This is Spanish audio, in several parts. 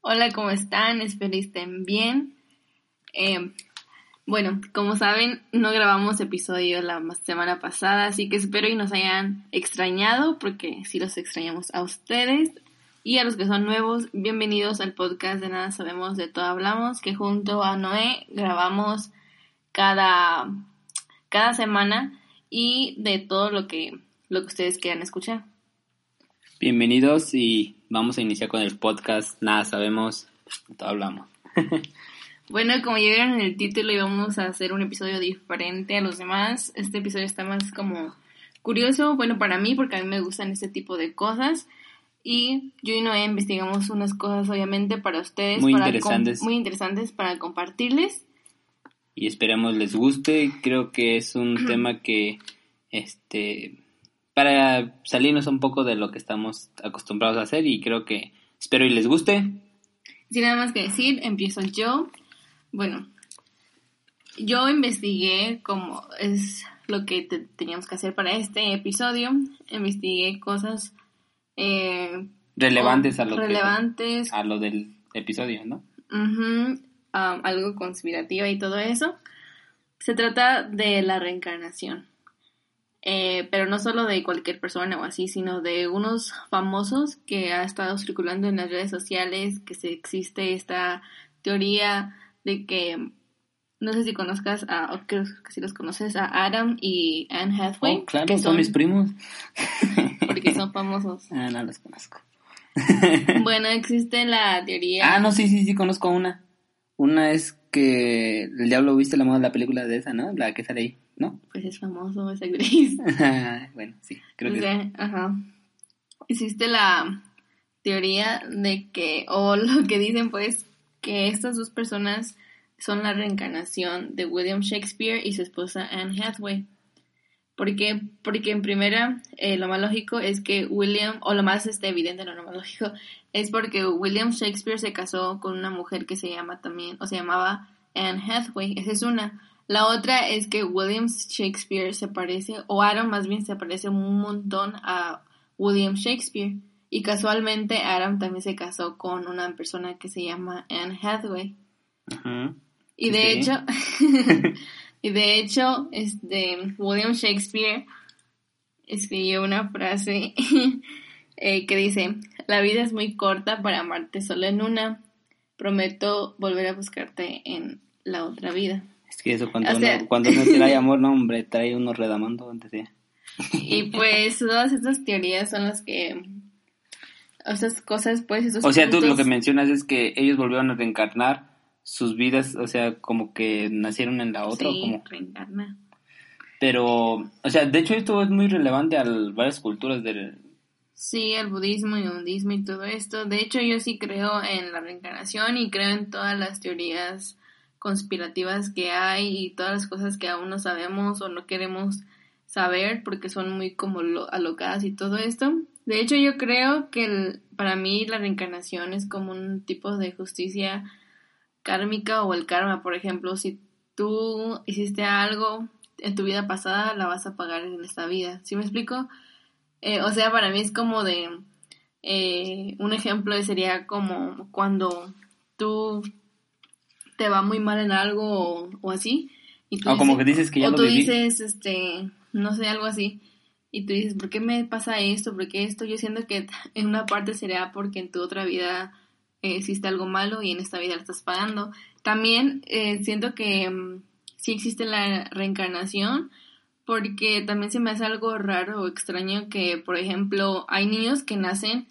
Hola, ¿cómo están? Espero estén bien. Eh, bueno, como saben, no grabamos episodio la semana pasada, así que espero y nos hayan extrañado, porque sí los extrañamos a ustedes. Y a los que son nuevos, bienvenidos al podcast de Nada Sabemos, de Todo Hablamos, que junto a Noé grabamos cada, cada semana y de todo lo que, lo que ustedes quieran escuchar. Bienvenidos y vamos a iniciar con el podcast Nada Sabemos, Todo Hablamos. Bueno, como ya vieron en el título, íbamos a hacer un episodio diferente a los demás. Este episodio está más como curioso, bueno, para mí, porque a mí me gustan este tipo de cosas. Y yo y Noé investigamos unas cosas, obviamente, para ustedes. Muy para interesantes. Muy interesantes para compartirles. Y esperemos les guste. Creo que es un tema que, este, para salirnos un poco de lo que estamos acostumbrados a hacer y creo que espero y les guste. Sin nada más que decir, empiezo yo. Bueno, yo investigué como es lo que te- teníamos que hacer para este episodio. Investigué cosas eh, Relevantes a lo que- relevantes, a lo del episodio, ¿no? ujú, um, algo conspirativa y todo eso. Se trata de la reencarnación. Eh, pero no solo de cualquier persona o así, sino de unos famosos que ha estado circulando en las redes sociales, que se existe esta teoría de que, no sé si conozcas, a, o creo que si los conoces, a Adam y Anne Hathaway. Oh, claro, que son mis primos. Porque son famosos. Ah, no los conozco. Bueno, existe la teoría... Ah, no, sí, sí, sí, conozco una. Una es que el diablo viste la moda de la película de esa, ¿no? La que sale ahí, ¿no? Pues es famoso esa actriz. bueno, sí, creo O que sea, ajá. Existe la teoría de que, o lo que dicen pues, que estas dos personas son la reencarnación de William Shakespeare y su esposa Anne Hathaway. ¿Por qué? Porque en primera, eh, lo más lógico es que William, o lo más este, evidente, no lo más lógico, es porque William Shakespeare se casó con una mujer que se llama también, o se llamaba Anne Hathaway. Esa es una. La otra es que William Shakespeare se parece, o Adam más bien se parece un montón a William Shakespeare. Y casualmente Adam también se casó con una persona que se llama Anne Hathaway. Ajá. Y de sí. hecho, y de hecho, este, William Shakespeare escribió una frase eh, que dice, la vida es muy corta para amarte solo en una, prometo volver a buscarte en la otra vida. Es que eso cuando, O sea- uno, cuando uno trae amor, no, hombre, trae uno redamando antes de... Y pues todas estas teorías son las que, estas cosas, pues, esos O sea, tú lo que mencionas es que ellos volvieron a reencarnar sus vidas, o sea, como que nacieron en la otra, Sí, como... reencarna. Pero, o sea, de hecho esto es muy relevante a varias culturas del... Sí, el budismo y el budismo y todo esto. De hecho, yo sí creo en la reencarnación y creo en todas las teorías conspirativas que hay y todas las cosas que aún no sabemos o no queremos saber porque son muy como lo- alocadas y todo esto. De hecho, yo creo que el- para mí la reencarnación es como un tipo de justicia kármica o el karma, por ejemplo, si tú hiciste algo en tu vida pasada, la vas a pagar en esta vida. ¿Sí me explico? Eh, o sea, para mí es como de... eh, un ejemplo sería como cuando tú te va muy mal en algo o, o así. Y tú O como dices- que dices que ya o lo tú viví. dices, este, no sé, algo así. Y tú dices, ¿por qué me pasa esto? ¿Por qué esto? Yo siento que en una parte sería porque en tu otra vida eh, hiciste algo malo y en esta vida lo estás pagando. También eh, siento que mm, sí existe la reencarnación porque también se me hace algo raro o extraño que, por ejemplo, hay niños que nacen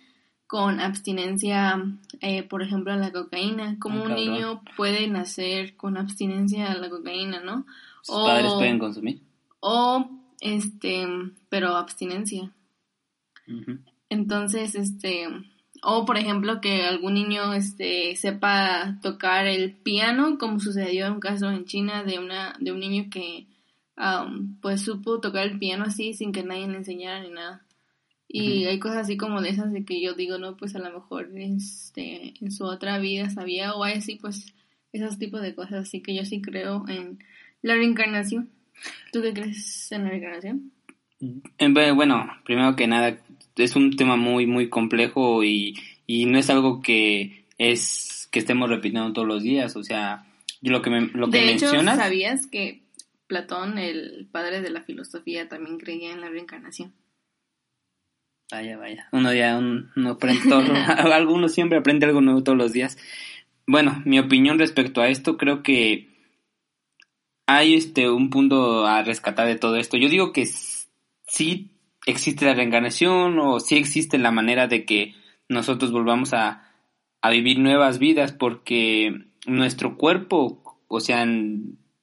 con abstinencia, eh, por ejemplo, a la cocaína. Como Ah, un niño puede nacer con abstinencia a la cocaína, no? Sus O- padres pueden consumir. O, este, pero abstinencia. Entonces, este, o por ejemplo que algún niño, este, sepa tocar el piano, como sucedió en un caso en China de una, de un niño que, am, pues supo tocar el piano así sin que nadie le enseñara ni nada. Y Ujú. hay cosas así como de esas de que yo digo, no, pues a lo mejor, este, en su otra vida sabía o hay así, pues, esos tipos de cosas. Así que yo sí creo en la reencarnación. ¿Tú qué crees en la reencarnación? Eh, bu- Bueno, primero que nada, es un tema muy, muy complejo y, y no es algo que es que estemos repitiendo todos los días, o sea, lo que, me, lo que de mencionas... hecho, ¿sabías que Platón, el padre de la filosofía, también creía en la reencarnación? Vaya, vaya. Uno ya uno aprende todo, alguno siempre aprende algo nuevo todos los días. Bueno, mi opinión respecto a esto, creo que hay este un punto a rescatar de todo esto. Yo digo que sí existe la reencarnación o sí existe la manera de que nosotros volvamos a, a vivir nuevas vidas porque nuestro cuerpo, o sea,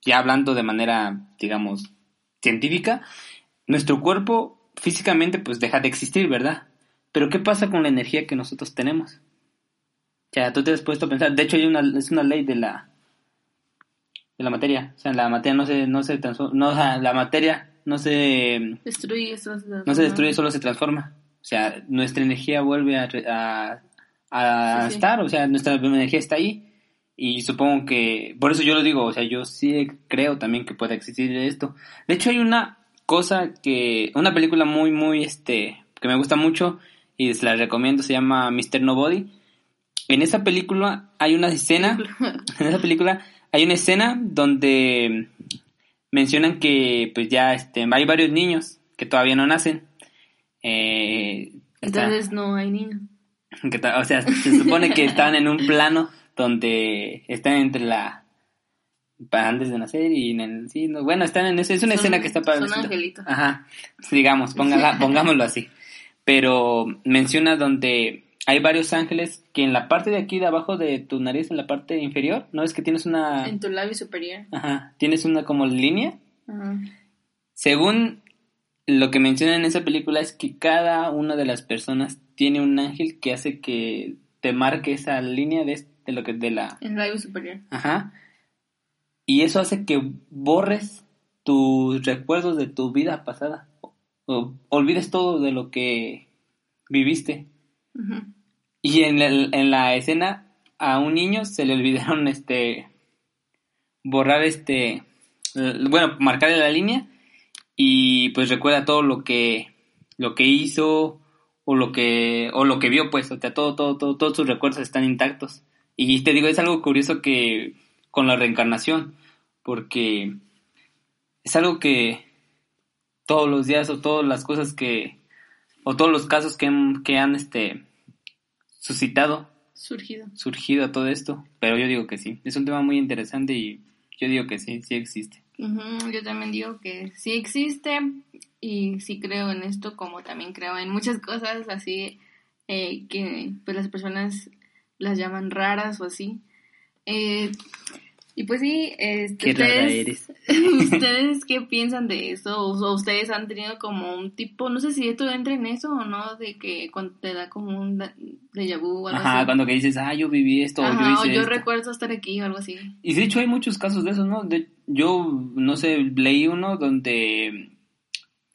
ya hablando de manera, digamos, científica, nuestro cuerpo físicamente pues deja de existir, ¿verdad? Pero ¿qué pasa con la energía que nosotros tenemos? O sea, tú te has puesto a pensar, de hecho hay una, es una ley de la de la materia, o sea, la materia no se no se transforma, no, la materia no se destruye, solo se no se destruye, solo se transforma. O sea, nuestra energía vuelve a, a, a estar, o sea, nuestra energía está ahí. Y supongo que, por eso yo lo digo, o sea, yo sí creo también que puede existir esto. De hecho, hay una cosa que, una película muy, muy, este, que me gusta mucho y se la recomiendo, se llama Mr. Nobody. En esa película hay una escena, en esa película hay una escena donde mencionan que pues ya este, hay varios niños que todavía no nacen. Eh, Entonces no hay niños. o sea, se supone que están en un plano donde están entre la antes de nacer y en el sí, bueno, están en es una escena que está para son angelitos. Ajá, digamos, póngala, pongámoslo así. Pero menciona donde hay varios ángeles que en la parte de aquí de abajo de tu nariz, en la parte inferior, ¿no es que tienes una en tu labio superior? Ajá, tienes una como línea. Ajá. Según lo que menciona en esa película es que cada una de las personas tiene un ángel que hace que te marque esa línea de, de lo que de la en el labio superior. Ajá. Y eso hace que borres tus recuerdos de tu vida pasada. O, olvides todo de lo que viviste. Y en, el- en la escena a un niño se le olvidaron este borrar este bueno, marcarle la línea y pues recuerda todo lo que lo que hizo o lo que o lo que vio pues, o sea, todo todo todo todos sus recuerdos están intactos. Y te digo, es algo curioso que con la reencarnación, porque es algo que todos los días o todas las cosas que o todos los casos que han, que han este suscitado, Surgido. surgido a todo esto, pero yo digo que sí, es un tema muy interesante y yo digo que sí, sí existe. Ujú, Yo también digo que sí existe y sí creo en esto como también creo en muchas cosas así eh, que pues las personas las llaman raras o así. Eh, y pues sí, este, Qué ustedes, eres. ¿ustedes qué piensan de eso? ¿O, o ustedes han tenido como un tipo, no sé si esto entra en eso o no, de que cuando te da como un déjà vu o algo Ajá, así? cuando que dices, ah, yo viví esto, o Ajá, yo o hice yo esto. recuerdo estar aquí o algo así. Y de hecho hay muchos casos de eso, ¿no? De- yo, no sé, leí uno donde...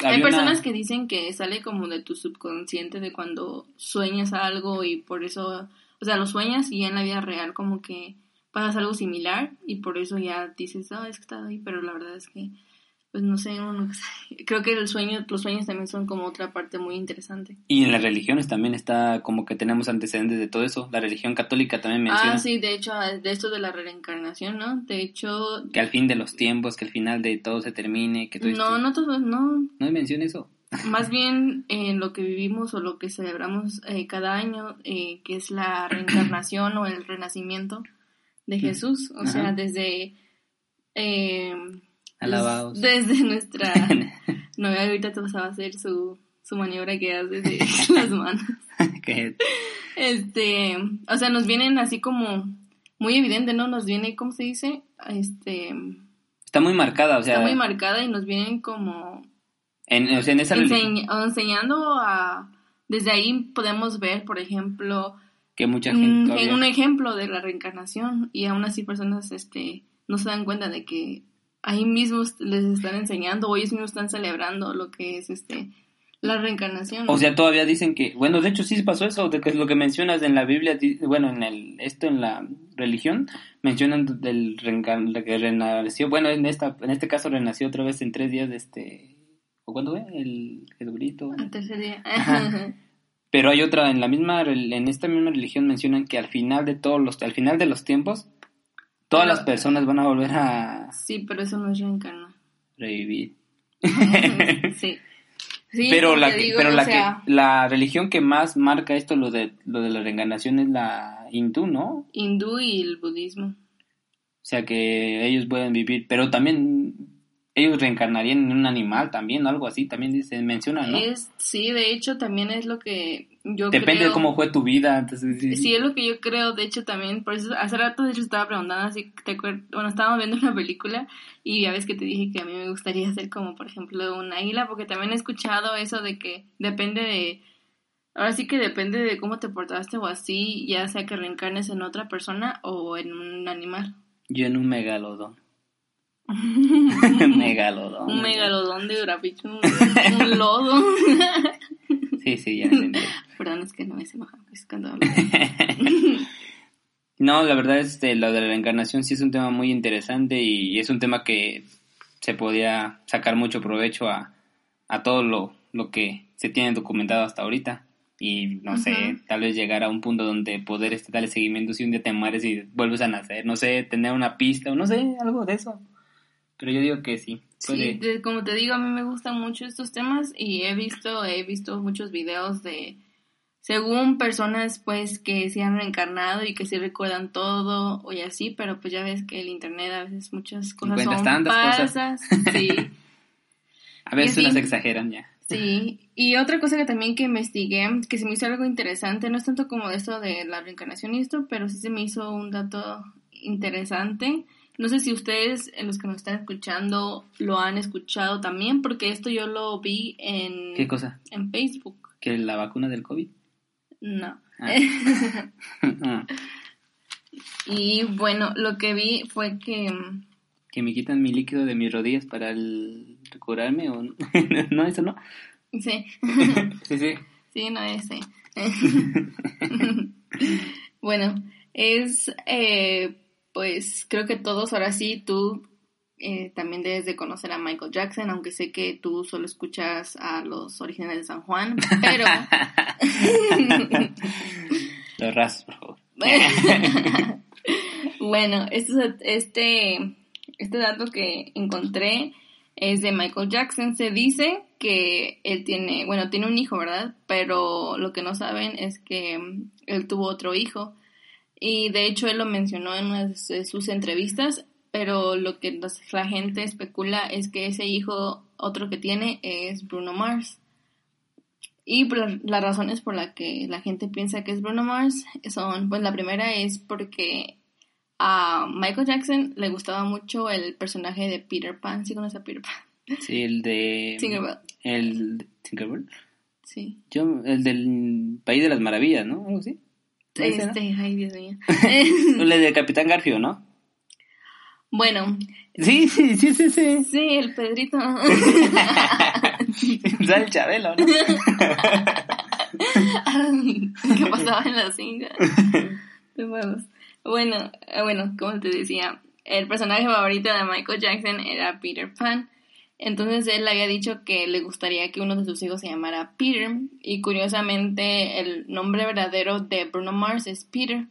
Hay una- personas que dicen que sale como de tu subconsciente de cuando sueñas algo y por eso, o sea, lo sueñas y ya en la vida real como que pasas algo similar y por eso ya dices, ah, es que estaba ahí, pero la verdad es que, pues no sé, uno creo que el sueño, los sueños también son como otra parte muy interesante. Y en las religiones también está como que tenemos antecedentes de todo eso. La religión católica también menciona Ah, sí, de hecho, de esto de la reencarnación, ¿no? De hecho, que al fin de los tiempos, que al final de todo se termine, que todo no, esto... no todos, no, ¿No menciona eso? Más bien en lo que vivimos o lo que celebramos eh, cada año, eh, que es la reencarnación o el renacimiento de Jesús. O Ajá. sea, desde... eh, Alabados. Desde nuestra novia ahorita te vas a hacer su, su maniobra que hace de las manos. Este, o sea, nos vienen así como muy evidente, ¿no? Nos viene, ¿cómo se dice? Este, está muy marcada, o sea, está muy marcada y nos vienen como en, o sea, en esa enseñ- enseñando a... Desde ahí podemos ver, por ejemplo, que mucha gente todavía- un ejemplo de la reencarnación y aún así personas este, no se dan cuenta de que ahí mismos les están enseñando o ellos mismos están celebrando lo que es este la reencarnación. O sea, todavía dicen que, bueno, de hecho sí pasó eso, de que lo que mencionas en la Biblia, bueno, en el, esto en la religión, mencionan del reencar- de que renació, bueno, en esta, en este caso renació otra vez en tres días, de este, ¿o cuándo fue? El Jesucristo. Al tercer día. Ajá. Pero hay otra, en la misma, en esta misma religión mencionan que al final de todos los, al final de los tiempos, todas Pero- las personas van a volver a Sí, pero eso no es reencarnar. revivir. sí. Sí, pero la, te que- digo, pero la, sea, que, la religión que más marca esto, lo de, lo de la reencarnación, es la hindú, ¿no? hindú y el budismo. O sea que ellos pueden vivir, pero también ellos reencarnarían en un animal también, algo así, también dice, menciona, ¿no? Es, sí, de hecho también es lo que yo Depende creo. de cómo fue tu vida. Entonces, sí. Sí, es lo que yo creo, de hecho también, por eso hace rato de hecho estaba preguntando, así te acuer- bueno, estábamos viendo una película y ya ves que te dije que a mí me gustaría ser como, por ejemplo, un águila, porque también he escuchado eso de que depende de, ahora sí que depende de cómo te portaste o así, ya sea que reencarnes en otra persona o en un animal. Yo en un megalodón. megalodón. Un megalodón de Urapicho, un, un lodo. Sí, sí, ya entendí. Perdón, es que no me se enoja, pues cuando hablo. No, la verdad, este, lo de la reencarnación sí es un tema muy interesante y es un tema que se podía sacar mucho provecho a, a todo lo, lo que se tiene documentado hasta ahorita. Y no sé, tal vez llegar a un punto donde poder este, darle seguimiento si un día te mueres y vuelves a nacer, no sé, tener una pista o no sé, algo de eso. Pero yo digo que sí. Sí, de- como te digo, a mí me gustan mucho estos temas y he visto, he visto muchos videos de, según personas pues que se han reencarnado y que sí recuerdan todo o y así, pero pues ya ves que el internet a veces muchas cosas son tantas cosas. falsas, sí, a veces sí. unas exageran ya. sí. Y otra cosa que también que investigué, que se me hizo algo interesante, no es tanto como esto de la reencarnación y esto, pero sí se me hizo un dato interesante. No sé si ustedes, los que nos están escuchando, lo han escuchado también, porque esto yo lo vi en, ¿Qué cosa? en Facebook. ¿Que la vacuna del COVID? No. Ah. Ah, Y bueno, lo que vi fue que... que me quitan mi líquido de mis rodillas para el curarme o no, no eso no. Sí, Sí, sí. sí, no ese. bueno, es... eh, pues creo que todos ahora sí, tú eh, también debes de conocer a Michael Jackson, aunque sé que tú solo escuchas a los originales de San Juan, pero... Los rasos, por favor. bueno, este, este, este dato que encontré es de Michael Jackson. Se dice que él tiene, bueno, tiene un hijo, ¿verdad? Pero lo que no saben es que él tuvo otro hijo. Y de hecho él lo mencionó en una de sus entrevistas, pero lo que la gente especula es que ese hijo, otro que tiene, es Bruno Mars. Y las razones por las que la gente piensa que es Bruno Mars son, pues la primera es porque a Michael Jackson le gustaba mucho el personaje de Peter Pan, ¿sí conoces a Peter Pan? Sí, el de... Tinkerbell. El... ¿Tinkerbell? Sí. Yo, el del País de las Maravillas, ¿no? Algo así. Este, ay Dios mío. El de Capitán Garfio, ¿no? bueno, Sí, sí, sí, sí, sí. sí, el Pedrito. Sale el Chabelo, ¿no? ¿Qué pasaba en la cinta? De huevos. Bueno, eh, bueno, como te decía, el personaje favorito de Michael Jackson era Peter Pan. Entonces él había dicho que le gustaría que uno de sus hijos se llamara Peter. Y curiosamente el nombre verdadero de Bruno Mars es Peter.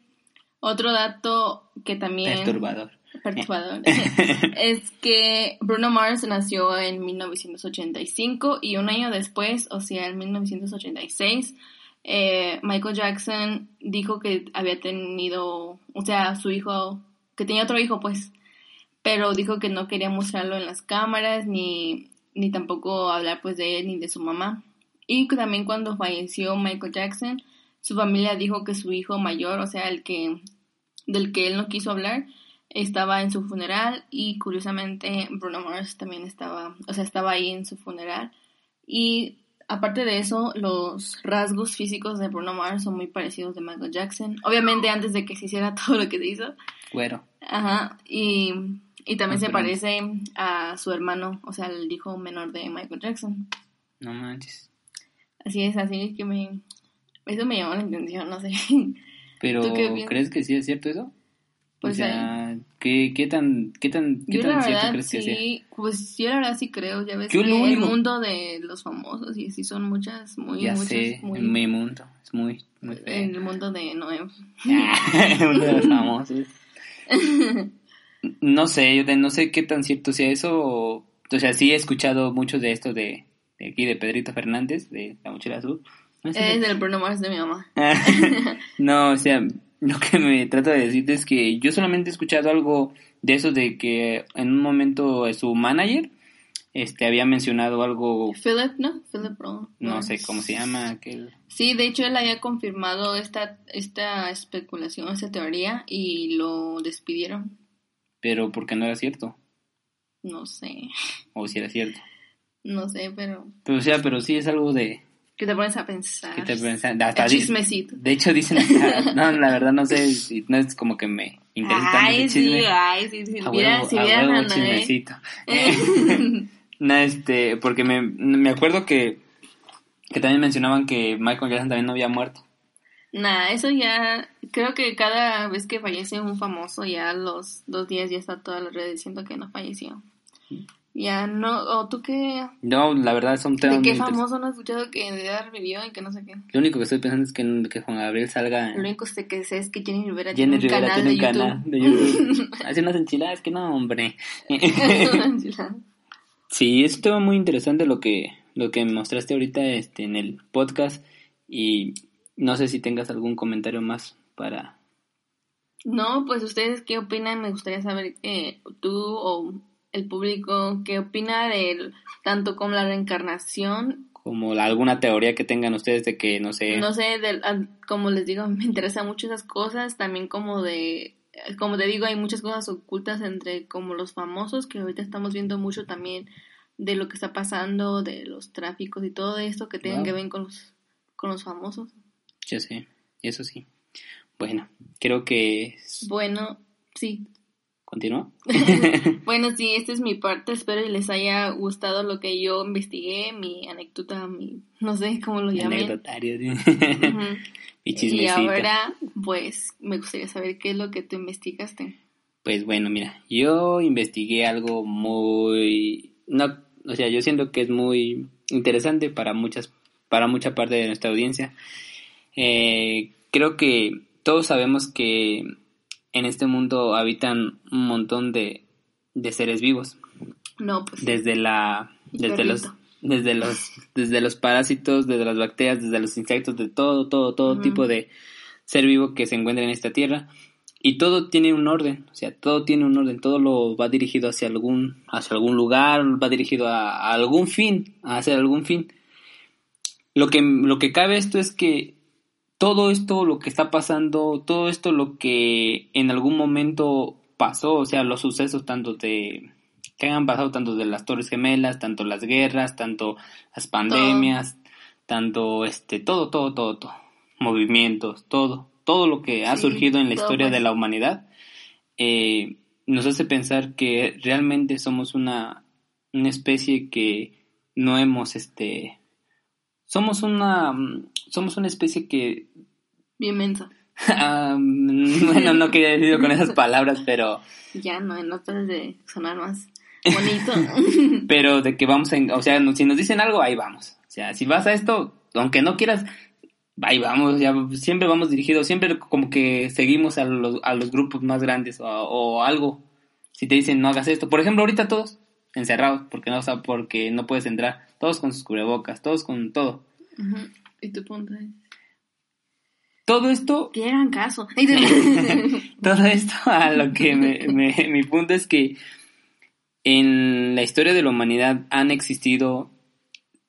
Otro dato que también... Perturbador. perturbador es que Bruno Mars nació en 1985 y un año después, o sea, en 1986, eh, Michael Jackson dijo que había tenido, o sea, su hijo, que tenía otro hijo, pues, pero dijo que no quería mostrarlo en las cámaras ni, ni tampoco hablar pues de él ni de su mamá. Y también cuando falleció Michael Jackson, su familia dijo que su hijo mayor, o sea, el que del que él no quiso hablar, estaba en su funeral y curiosamente Bruno Mars también estaba, o sea, estaba ahí en su funeral. Y aparte de eso, los rasgos físicos de Bruno Mars son muy parecidos de Michael Jackson. Obviamente antes de que se hiciera todo lo que se hizo. Güero. Ajá. Y, y también se Diferente. parece a su hermano, o sea, el hijo menor de Michael Jackson. No manches. Así es, así que me... Eso me llamó la atención, no sé. Pero. ¿crees que sí es cierto eso? Pues o sea, ¿qué, qué tan, qué tan, qué Yo tan la cierto verdad crees que sea? sí, pues yo la verdad sí creo, ya ves Yo que el mundo de los famosos y sí son muchas, muy, ya muchas, sé, muy, en mi mundo, es muy, muy feo. el mundo de Noé. Uno de los famosos. No sé, no sé qué tan cierto sea eso. O, o sea, sí he escuchado mucho de esto de, de aquí, de Pedrito Fernández, de La Mochila Azul. No, sé Es del Bruno Mars de mi mamá. no, o sea, lo que me trata de decirte es que yo solamente he escuchado algo de eso de que en un momento su manager este había mencionado algo, Philip, ¿no? Philip Bruno. no sé cómo se llama, aquel... Sí, de hecho él había confirmado esta, esta especulación, esta teoría y lo despidieron. Pero porque no era cierto, No sé, o si era cierto. no sé, pero Pero o sea, pero sí es algo de... que te pones a pensar. que te pensan- hasta El chismecito. De hecho dicen no, la verdad no sé, si- no es como que me interesa tanto Ay, sí, ay, sí, si A vieran, si vieran a chismecito. no, este, porque me, me acuerdo que, que también mencionaban que Michael Jackson también no había muerto. Nah, eso ya, creo que cada vez que fallece un famoso, ya los dos días ya está toda la red diciendo que no falleció. Ya no, o tú qué, No, la verdad son temas de qué famoso no has escuchado que de edad revivió y que no sé qué. Lo único que estoy pensando es que, que Juan Gabriel salga. Lo único que sé es que Jenny Rivera Jenny tiene un Rivera canal tiene un de canal de YouTube. Hace unas enchiladas que no, hombre. Sí, es un tema muy interesante lo que, lo que mostraste ahorita este, en el podcast y no sé si tengas algún comentario más para... No, pues ustedes qué opinan, me gustaría saber eh, tú o el público qué opina del tanto como la reencarnación, como la- alguna teoría que tengan ustedes de que, no sé, no sé, del, al- como les digo, me interesan mucho esas cosas, también como de, como te digo, hay muchas cosas ocultas entre como los famosos, que ahorita estamos viendo mucho también de lo que está pasando, de los tráficos y todo esto que tienen Wow. que ver con los, con los famosos. Yo sé, eso sí. Bueno, creo que... Bueno, sí, ¿Continúa? Bueno, sí, esta es mi parte. Espero que les haya gustado lo que yo investigué, mi anécdota, mi no sé cómo lo llamen. Anecdotario. ¿sí? Ujú. y ahora, pues, me gustaría saber qué es lo que tú investigaste. Pues bueno, mira, yo investigué algo muy, no, o sea, yo siento que es muy interesante para muchas, para mucha parte de nuestra audiencia. Eh, creo que todos sabemos que en este mundo habitan un montón de, de seres vivos, No, pues. desde la, desde los, desde los, desde los parásitos, desde las bacterias, desde los insectos, de todo, todo, todo tipo de ser vivo que se encuentra en esta tierra. Y todo tiene un orden, o sea, todo tiene un orden, todo lo va dirigido hacia algún, hacia algún lugar, va dirigido a, a algún fin, a hacer algún fin. Lo que, lo que cabe esto es que todo esto, lo que está pasando, todo esto lo que en algún momento pasó, o sea, los sucesos tanto de que hayan pasado tanto de las Torres Gemelas, tanto las guerras, tanto las pandemias, tanto este, todo, todo, todo, todo, movimientos, todo, todo lo que ha Sí, surgido en la historia de pues. la humanidad, eh, nos hace pensar que realmente somos una, una especie que no hemos, este, somos una, somos una especie que Bien menso. Ah, bueno, no quería decirlo con esas palabras, pero, Ya no, no trates de sonar más bonito. pero de que vamos a, o sea, si nos dicen algo, ahí vamos. O sea, si vas a esto, aunque no quieras, ahí vamos, ya siempre vamos dirigidos, siempre como que seguimos a los, a los grupos más grandes o, o algo. Si te dicen no hagas esto, por ejemplo, ahorita todos encerrados, porque no, o sea, porque no puedes entrar, todos con sus cubrebocas, todos con todo. ¿Y tu punto es? Todo esto Que hagan caso. todo esto a lo que me, me- mi punto es que en la historia de la humanidad han existido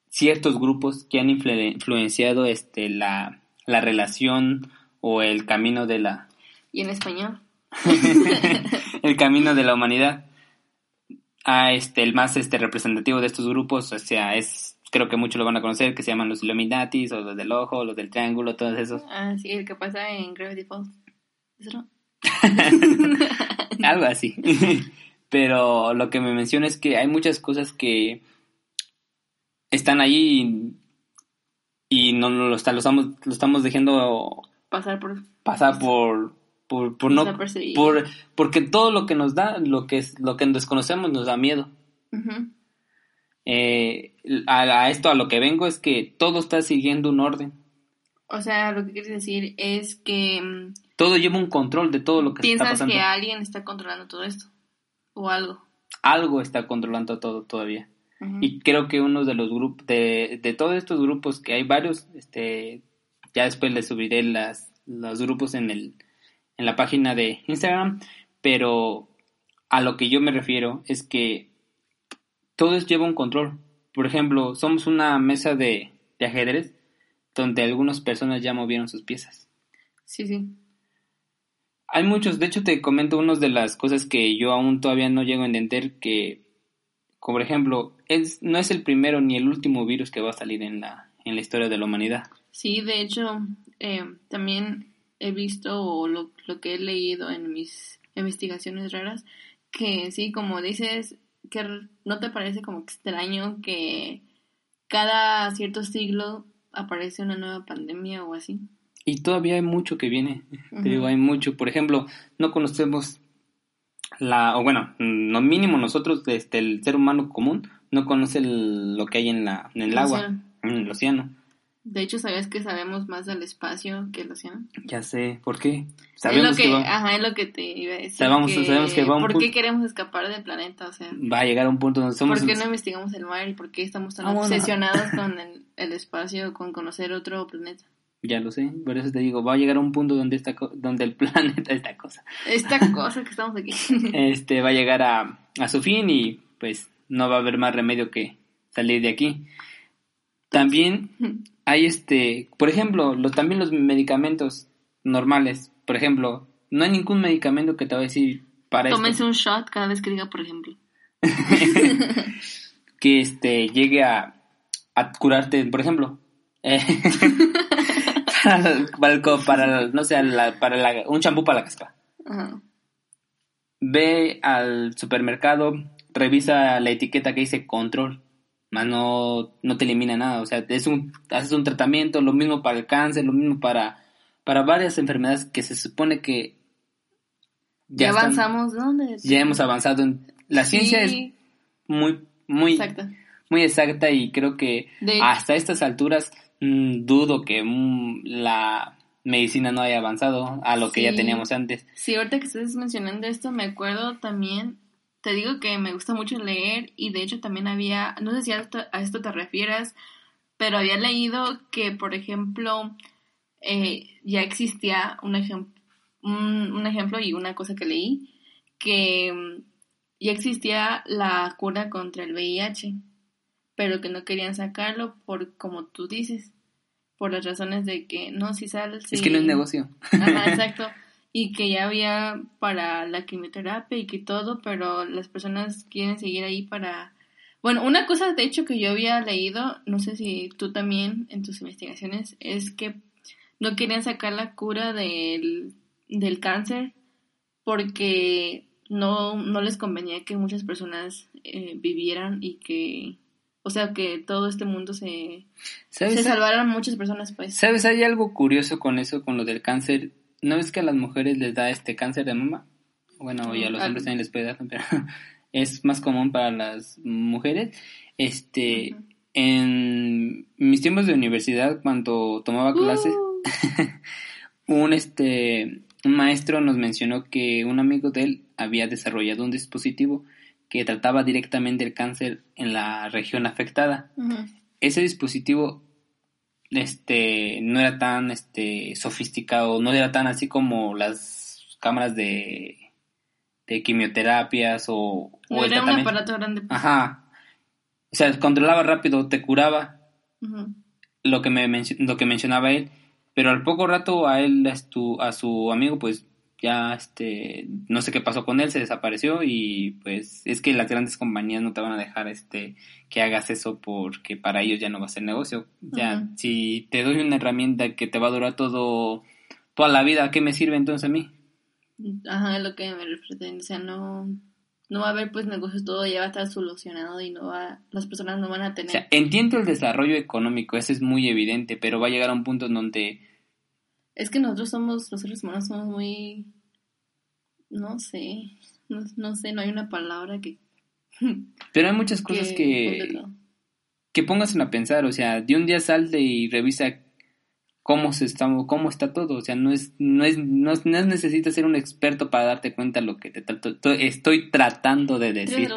ciertos grupos que han influ- influenciado este la, la relación o el camino de la y en español. el camino de la humanidad a este el más este representativo de estos grupos o sea es creo que muchos lo van a conocer que se llaman los Illuminatis o los del ojo los del triángulo todos esos Ah, sí, el que pasa en Gravity Falls. ¿Eso no? Algo así. Pero lo que me menciona es que hay muchas cosas que están ahí y, y no, no lo, está- lo estamos, lo estamos dejando Pasar por... pasar por, por, por no, Está por, porque todo lo que nos da, lo que lo que desconocemos nos da miedo. Eh, a, a esto a lo que vengo es que todo está siguiendo un orden. O sea, lo que quieres decir es que mm, Todo lleva un control de todo lo que está piensas pasando. que alguien está controlando todo esto. O algo. Algo está controlando todo todavía. Y creo que uno de los grupos, de, de todos estos grupos, que hay varios, este, ya después les subiré las, los grupos en, el, en la página de Instagram, pero a lo que yo me refiero es que todo es- lleva un control. Por ejemplo, somos una mesa de, de ajedrez donde algunas personas ya movieron sus piezas. Sí, sí. Hay muchos, de hecho te comento unas de las cosas que yo aún todavía no llego a entender que, como por ejemplo, es, no es el primero ni el último virus que va a salir en la, en la historia de la humanidad. Sí, de hecho, eh, también he visto o lo, lo que he leído en mis investigaciones raras, que sí, como dices, que no te parece como extraño que cada cierto siglo aparece una nueva pandemia o así. Y todavía hay mucho que viene, te digo, hay mucho. Por ejemplo, no conocemos la, o bueno, no mínimo nosotros, este, el ser humano común, no conoce el- lo que hay en, la, en el El agua, océano. en el océano. De hecho, ¿sabes que sabemos más del espacio que el océano? Ya sé, ¿por qué? es Sabemos lo que, que va, ajá, es lo que te iba a decir. Sabemos- sabemos que va un ¿Por qué queremos escapar del planeta? O sea, va a llegar a un punto donde somos... ¿por qué no investigamos el mar y por qué estamos tan Ah, obsesionados con el, el espacio, con conocer otro planeta? Ya lo sé, por eso te digo, va a llegar a un punto donde esta co- donde el planeta, esta cosa, Esta cosa que estamos aquí. este va a llegar a, a su fin y pues no va a haber más remedio que salir de aquí. También hay este, por ejemplo, los, también los medicamentos normales, por ejemplo, no hay ningún medicamento que te va a decir para Tómense esto, un shot cada vez que diga, por ejemplo. que este llegue a, a curarte, por ejemplo, eh, para, el- para, el no sé, la- para la- un champú para la caspa. Ajá. ve al supermercado, revisa la etiqueta que dice control, más no, no te elimina nada, o sea, es un, haces un tratamiento, lo mismo para el cáncer, lo mismo para, para varias enfermedades que se supone que Ya, están- avanzamos. ¿Dónde? ya hemos avanzado en, la ciencia es muy, muy, Exacto. muy exacta y creo que De- hasta estas alturas mm, dudo que mm, la medicina no haya avanzado a lo que ya teníamos antes. Sí, ahorita que estás mencionando esto, me acuerdo también, te digo que me gusta mucho leer y de hecho también había, no sé si a esto, a esto te refieras, pero había leído que, por ejemplo, eh, ya existía un, ejem- un, un ejemplo y una cosa que leí, que mm, ya existía la cura contra el VIH, pero que no querían sacarlo por, como tú dices, por las razones de que no, si sales... Es que no es negocio. Ajá, exacto. Y que ya había para la quimioterapia y que todo, pero las personas quieren seguir ahí para... Bueno, una cosa de hecho que yo había leído, no sé si tú también en tus investigaciones, es que no querían sacar la cura del, del cáncer porque no, no les convenía que muchas personas eh, vivieran y que, o sea, que todo este mundo se, se salvaran muchas personas, pues. ¿Sabes? Hay algo curioso con eso, con lo del cáncer. ¿No es que a las mujeres les da este cáncer de mama? Bueno, y a los Ah. hombres también les puede dar, pero es más común para las mujeres. Este, en mis tiempos de universidad, cuando tomaba clases, Uh. un este un maestro nos mencionó que un amigo de él había desarrollado un dispositivo que trataba directamente el cáncer en la región afectada ese dispositivo este no era tan este sofisticado, no era tan así como las cámaras de, de quimioterapias o, o No era un aparato grande. pues. Ajá. O sea, controlaba rápido, te curaba lo que me lo que mencionaba él, pero al poco rato a él a su, a su amigo pues ya este no sé qué pasó con él, se desapareció y pues es que las grandes compañías no te van a dejar este que hagas eso porque para ellos ya no va a ser negocio. Ya si te doy una herramienta que te va a durar todo toda la vida, ¿a qué me sirve entonces a mí? Ajá, es lo que me refiero. O sea, no, no va a haber pues negocios, todo ya va a estar solucionado y no va, las personas no van a O tener. sea, entiendo el desarrollo económico, eso es muy evidente, pero va a llegar a un punto en donde es que nosotros somos, los seres humanos somos muy No sé, no, no sé, no hay una palabra que... Pero hay muchas cosas que, que, pongas a pensar, o sea, de un día salte y revisa cómo se está cómo está todo, o sea, no es no es no, es, necesitas ser un experto para darte cuenta lo que te estoy tratando de decir.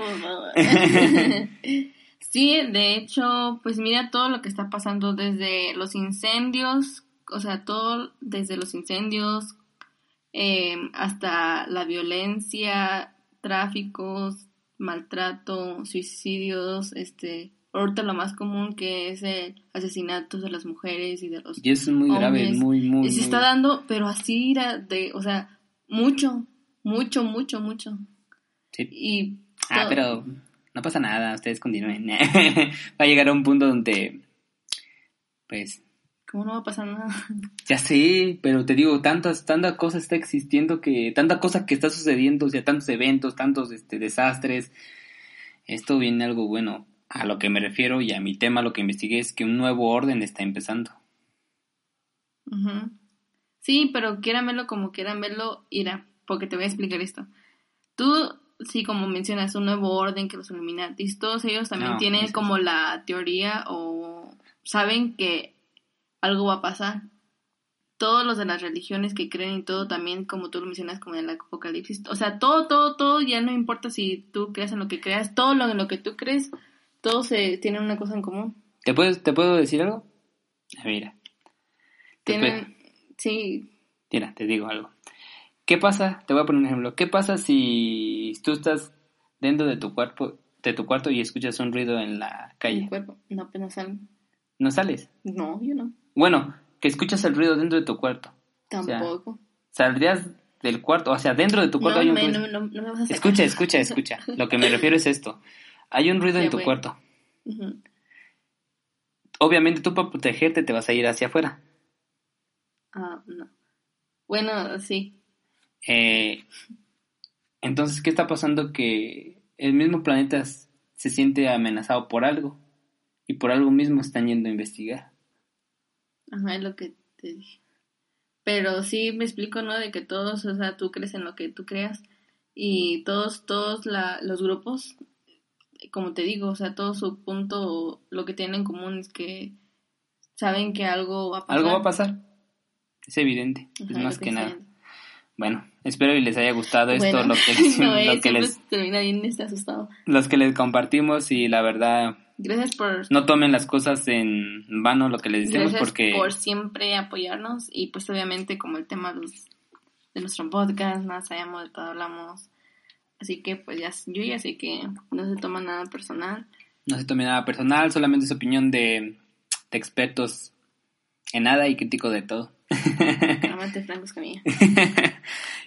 sí, de hecho, pues mira todo lo que está pasando desde los incendios, o sea, todo desde los incendios eh, hasta la violencia, tráficos, maltrato, suicidios, este, ahorita lo más común que es el asesinato de las mujeres y de los y eso es muy grave muy muy se está dando pero así de o sea mucho mucho mucho mucho. Sí. Y ah pero no pasa nada ustedes continúen. Va a llegar a un punto donde pues ¿Cómo no va a pasar nada? Ya sé, pero te digo, tantas, tanta cosa está existiendo que, tanta cosa que está sucediendo, o sea, tantos eventos, tantos este, desastres. Esto viene algo bueno. A lo que me refiero y a mi tema, lo que investigué es que un nuevo orden está empezando. Sí, pero quieran verlo como quieran verlo, irá, porque te voy a explicar esto. Tú, sí, como mencionas, un nuevo orden que los Illuminatis, todos ellos también tienen como la teoría o saben que algo va a pasar. Todos los de las religiones que creen y todo también, como tú lo mencionas, como en el apocalipsis. O sea, todo, todo, todo, ya no importa si tú creas en lo que creas, todo lo en lo que tú crees, todos se, tienen una cosa en común. ¿Te, puedes, ¿Te puedo decir algo? Ah, mira. Tienen, sí. Mira, te digo algo. ¿Qué pasa? Te voy a poner un ejemplo. ¿Qué pasa si tú estás dentro de tu cuerpo, de tu cuarto y escuchas un ruido en la calle? ¿En cuerpo? No, pues no salen. ¿No sales? No, yo no. Bueno, que escuchas el ruido dentro de tu cuarto. Tampoco. saldrías del cuarto, o sea, dentro de tu cuarto hay un ruido. escucha, escucha, escucha. Lo que me refiero es esto. Hay un ruido en tu cuarto. Obviamente tú para protegerte te vas a ir hacia afuera. Ah, no. Bueno, sí. Eh, entonces, ¿qué está pasando? Que el mismo planeta se siente amenazado por algo y por algo mismo están yendo a investigar. Ajá, es lo que te dije. Pero sí me explico, ¿no? De que todos, o sea, tú crees en lo que tú creas y todos, todos la, los grupos, como te digo, o sea, todo su punto, lo que tienen en común es que saben que algo va a pasar. Algo va a pasar. Es evidente, es más que, nada. Bueno, espero que les haya gustado esto, lo que, lo que les... termina bien, está asustado. Los que les compartimos y la verdad Gracias por... No tomen las cosas en vano lo que les decimos porque... por siempre apoyarnos y pues obviamente como el tema de nuestro podcast, nada sabemos de todo hablamos. Así que pues ya, yo ya sé que no se toma nada personal. No se tome nada personal, solamente es opinión de, de expertos en nada y crítico de todo. Amate francos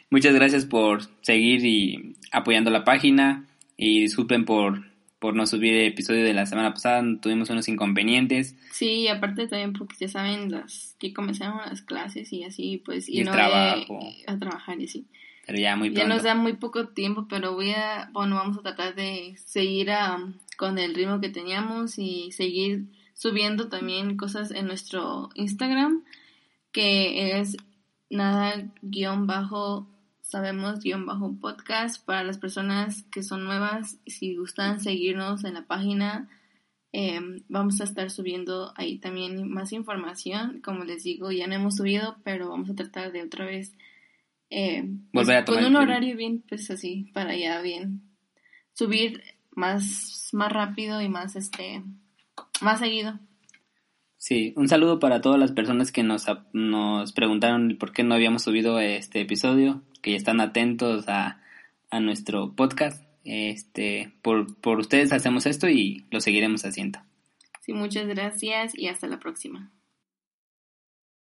Muchas gracias por seguir y apoyando la página y disculpen por por no subir el episodio de la semana pasada, tuvimos unos inconvenientes. Sí, aparte también porque ya saben las que comenzaron las clases y así, pues, y, no trabajo. a trabajar y así. Pero ya muy Ya nos da muy poco tiempo, pero voy a, bueno, vamos a tratar de seguir con el ritmo que teníamos y seguir subiendo también cosas en nuestro Instagram, que es nada guion bajo sabemos guion bajo podcast para las personas que son nuevas. Si gustan seguirnos en la página em, vamos a estar subiendo ahí también más información. Como les digo ya no hemos subido pero vamos a tratar de otra vez eh, pues, con un horario bien pues así para ya bien subir más más rápido y más este más seguido. Sí, un saludo para todas las personas que nos, nos preguntaron por qué no habíamos subido este episodio que están atentos a, a nuestro podcast. Este, por, por ustedes hacemos esto y lo seguiremos haciendo. Sí, muchas gracias y hasta la próxima.